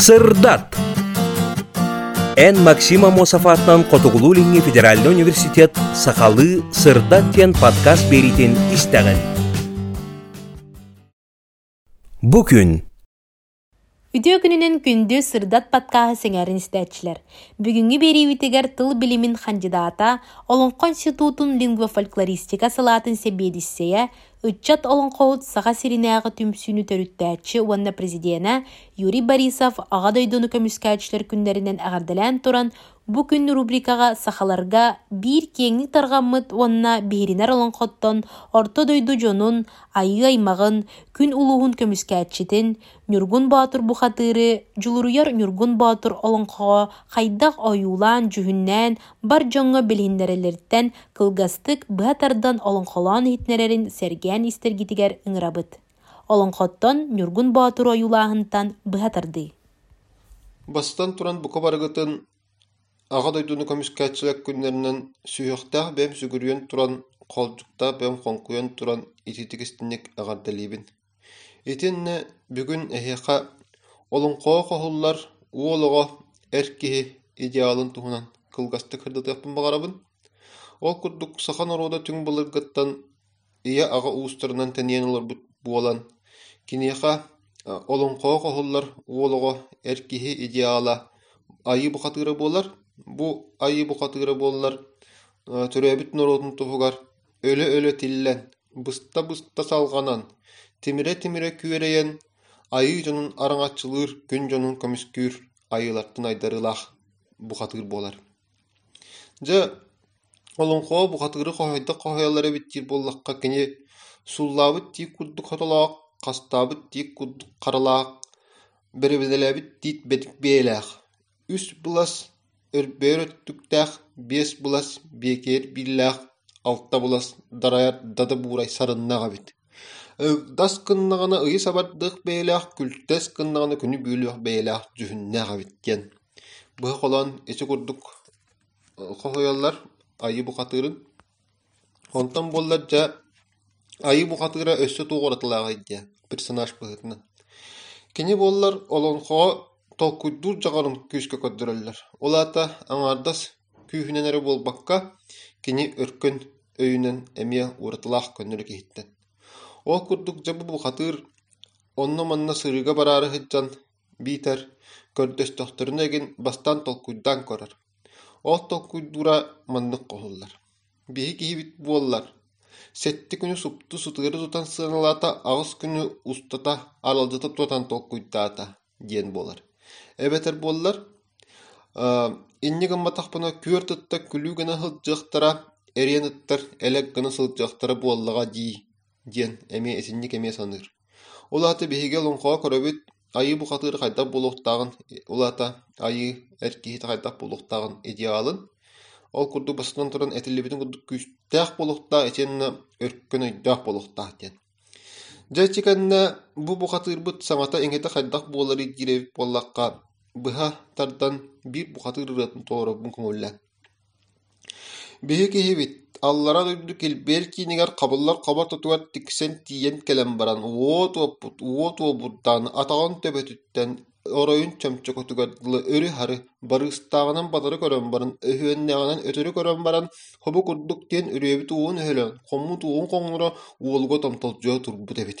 Сырдат. Эн Максима Мосафатнан Котугулулинги Федеральный университет Сахалы Сырдат тен подкаст беритин истеген. Күн Үтө күнүнен күндү сырдат паткаһы сеңәрин истәчләр. Бүгүнгү берибитигер тыл билимин кандидата, олон конститутун лингвофольклористика салатын себедиссея, Үтчат олонқоут саға сиринәғы түмсүнү төрүттәчі уанна президиена Юрий Борисов аға дойдуну көмүскәчлер күндеринен ағардалан туран Бу күн рубрикага сахаларга бир кеңник таргаммыт онна биринер олонхоттон орто дойду жонун айы аймагын күн улуһун көмүскәчитин Нюргун Батыр бухатыры жулуруяр Нюргун Батыр олонхоо хайдах оюлан жүһүннән бар жоңго билиндерелерден кылгастык быатардан олонхолан хитнерерин сергән истергитигер ыңырабыт. Олонхоттон Нюргун Батыр оюлаһынтан быатарды. Бастан туран бука барыгытын Аға дойдуну көмүскәтчилек күннәреннән сүйөхтәх бәм сүгүрүен туран қолжукта бәм қонқуен туран ититигистинник агарделибин. Итинне бүгүн эхеха олонқоо қохуллар уолого эркиһи идеалын туһунан кылгасты кырдытыппын багарабын. Ол курдук сахан орода түң былыргыттан ия ага уустарынан тәниен олар буолан. Кинеха олонқоо қохуллар уолого эркиһи идеала айы бухатыра болар, Бу айы бухатыра боллар төрөбүт норотун туфугар өлө өлө тиллен быста быста салганан тимире тимире күөрейен айы жонун араңачылыр күн жонун көмүскүр айылаттын айдарылах бухатыр болар же олонхо бухатыры хойда хойалары биттир боллакка кини суллабыт тик курдук хотолоок кастабыт тик курдук каралаак беребеделебит тит бетик беелаах үс булас өрбөр өттүктәх бес булас бекер биллах алтта булас дараяр дады буурай сарыннаға бит. Дас кыннағаны ыйы сабардық бейлах, күлтес кыннағаны күні бүйіліх бейлах жүхіннаға биткен. Бұғы қолан есі күрдік қоғыялар айы бұқатырын. Онтан боллар жа айы бұқатыра өссі туғыратылаға идея персонаж бұғытына. Кені боллар олонхо толкуйдур жағарын күүскө көддөрөллөр. Олата аңардас күүхүненери болбакка кини өркөн өйүнен эмие уратылах көннөрү киһиттен. Ол курдук жабы бу хатыр онно манна сырыга барары хыджан битер көрдөс тохторун эгин бастан толкуйдан көрөр. Ол толкуйдура маннык колуллар. Биһи киһибит буоллар. Сетти күнү супту сутыгыры тутан сыналата агыс күнү устата аралжытып тутан толкуйдаата диен болар. Эбетер боллар. Инни гамма тахпына күөр тытта күлүү гына хылжыктара, эриен ыттар элек гына сылжыктара буоллага ди диен эме эсинник эме саныр. Улаты беһиге лонхоо көрөбүт айы бу хатыр хайда булуктагын улата айы эрки хайда булуктагын идеалын ол курду басынан курду күстәх булукта этенна өрккөн өйдәх булукта диен. Жачиканна бу бу хатыр бут самата эңете хайдах буолары диреп боллакка быһа тардан биир бухатыыр ырыатын тоорубун көҥүллэн биһи киһибит аллара дойду килбээр киинигэр хабыллар хаба тутугар тиксен тиийэн кэлэн баран уо туоппут уо туобурдаан атаҕын төбөтүттэн оройун чөмчөкөтүгардылы өрү хары барыыстааҕынан батары көрөн баран өһүөннээҕинэн өтөрү көрөн баран хобу курдук диэн үрүөбүт уун өһөлөн хомму туун коҥуро уолуго томтолдьуо турбут эбит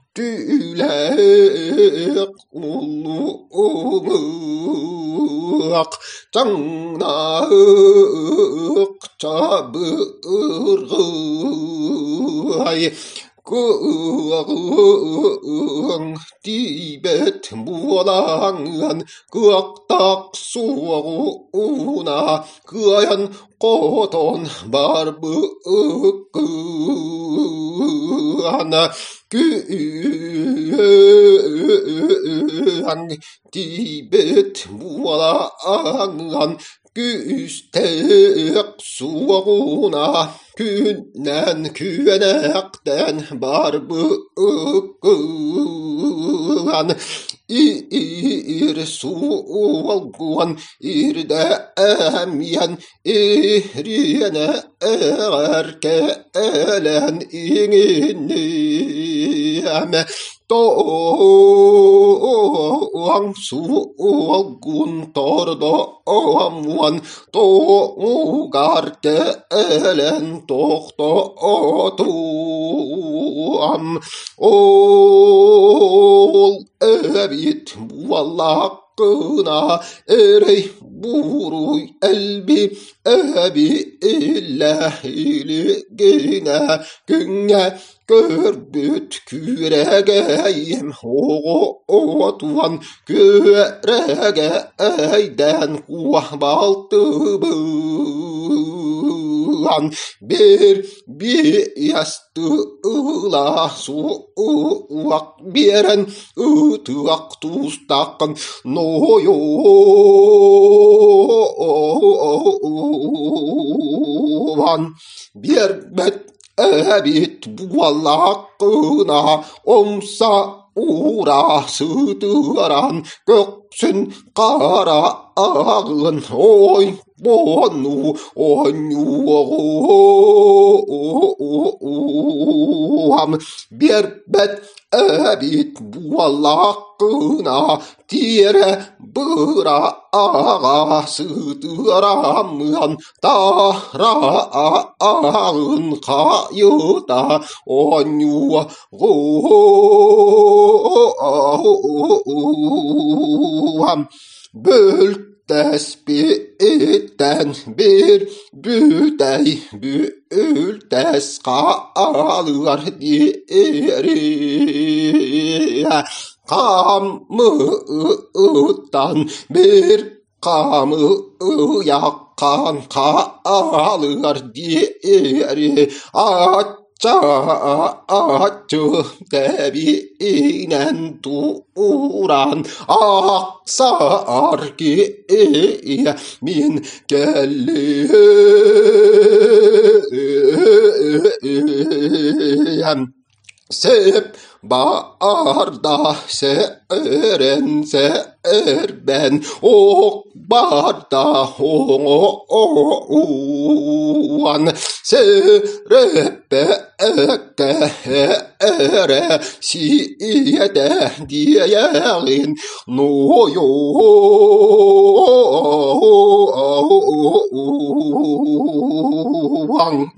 tülak cangnaq çabırgay Kuang Tibet mulangan kuaktak suuna kuayan koton barbu ana gülen dibet vualan güstek suğuna günnen küvenekten barbı ıkılan ir suolguan irdäämien ihrienä ärkeälän inginiämme toang suolgun tordo oamuan togarkeelen tohto am ol. Evet bu Allah hakkına erey buru elbi ebi illahili gine güne görbüt küregeyim o otuvan körege eyden kuah baltı lan bir bir yastıla su uak bieren utuak tustakan noyo van bir bet ebit buallaqına omsa uğra sığdıran göksün kara ağlan oyn boğan oyn uğam berbet ebit buallakına tire bıra ağa sıtıramyan tahra ağın kayıta oyn yuva uğam böl tespitten bir büdey büültes kalır diğeri kamıdan bir kamı yakan kalır diğeri aç Çağatçı devinen turan aksar ki min gelliyem Sep barda seeren seer ben ok eke ere siyede diyeyin noyo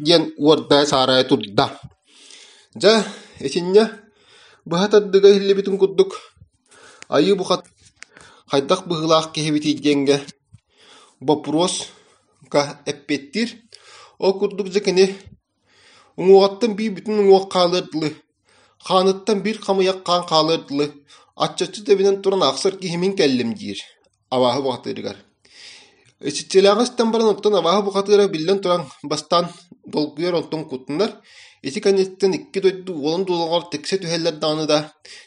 yen urda saray tudda. Ja быһа тардыга иллибитин курдук айыы бухат хайдах быһылаах киһибитий диэҥҥэ вопрос ка эппеттир ол курдук дьекини уҥуоҕаттан бии бүтүн уҥуох хаалыардылы хааныттан бир хамыйах хаан хаалыардылы аччаччы тэбинэн туран ахсар киһимин кэллим диир абааһы бухатыырыгар Ичичилээҕэстэн баран оттон абааһы бухатыыра биллэн туран бастан долгуйар онтон куттунар Ити канеттен икки дойду уолун дулуңар тексе түһэллэр дааны да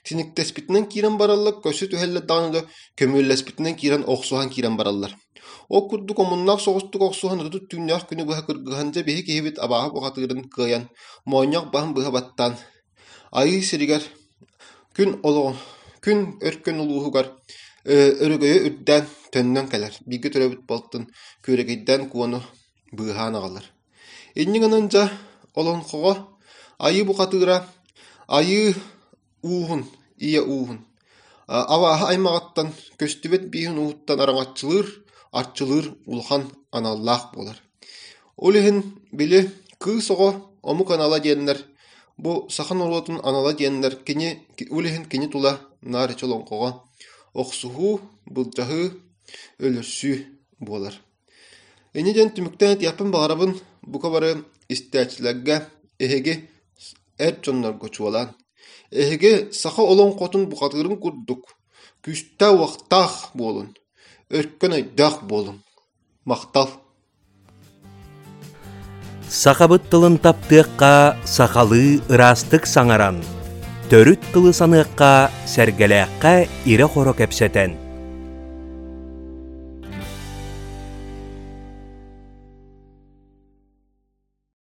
тиниктеспитинен киирэн бараллар, көсү түһэллэр дааны да көмүллэспитинен киирэн охсухан киирэн бараллар. О курду коммуннак соҕустук охсухан ыту түннях күнү быһа кыргыһанжа биһи киһибит абааһы бухатыырын кыайан, моонньах баһын быһа баттан. Айы сиригэр күн олоо, күн өркөн улууһугар өрөгөйө үрдään төннөн кэлэр. Биги төрөбүт болтун күрэгейдэн куону быһаан агалар. Иннигэнэнжа олонхоҕо айыы бухатыыра айыы уухун ия уухун абааһа аймаҕаттан көстүбэт бииһин уһуттан араҥаччылыыр арчылыыр улахан аналлаах буолар ол иһин били кыы соҕо омук анала диэннэр бу сахан уруотун анала диэннэр кини ол иһин кини тула наар олонхоҕо охсуһуу былдьаһыы өлөрсүү буолар Иниден түмүктен тияппын бағарабын бука бары истәчләргә эһеге эр чоннорго чуалан. Эһеге саха олон котун букатырын курдук. Күстә вақтах болун. Өрккөн айдах болун. Мактал. Сахабыт тылын таптыаққа сахалы ырастык саңаран. Төрүт тылы саныаққа сәргеләққа ире хоро кәпсәтен.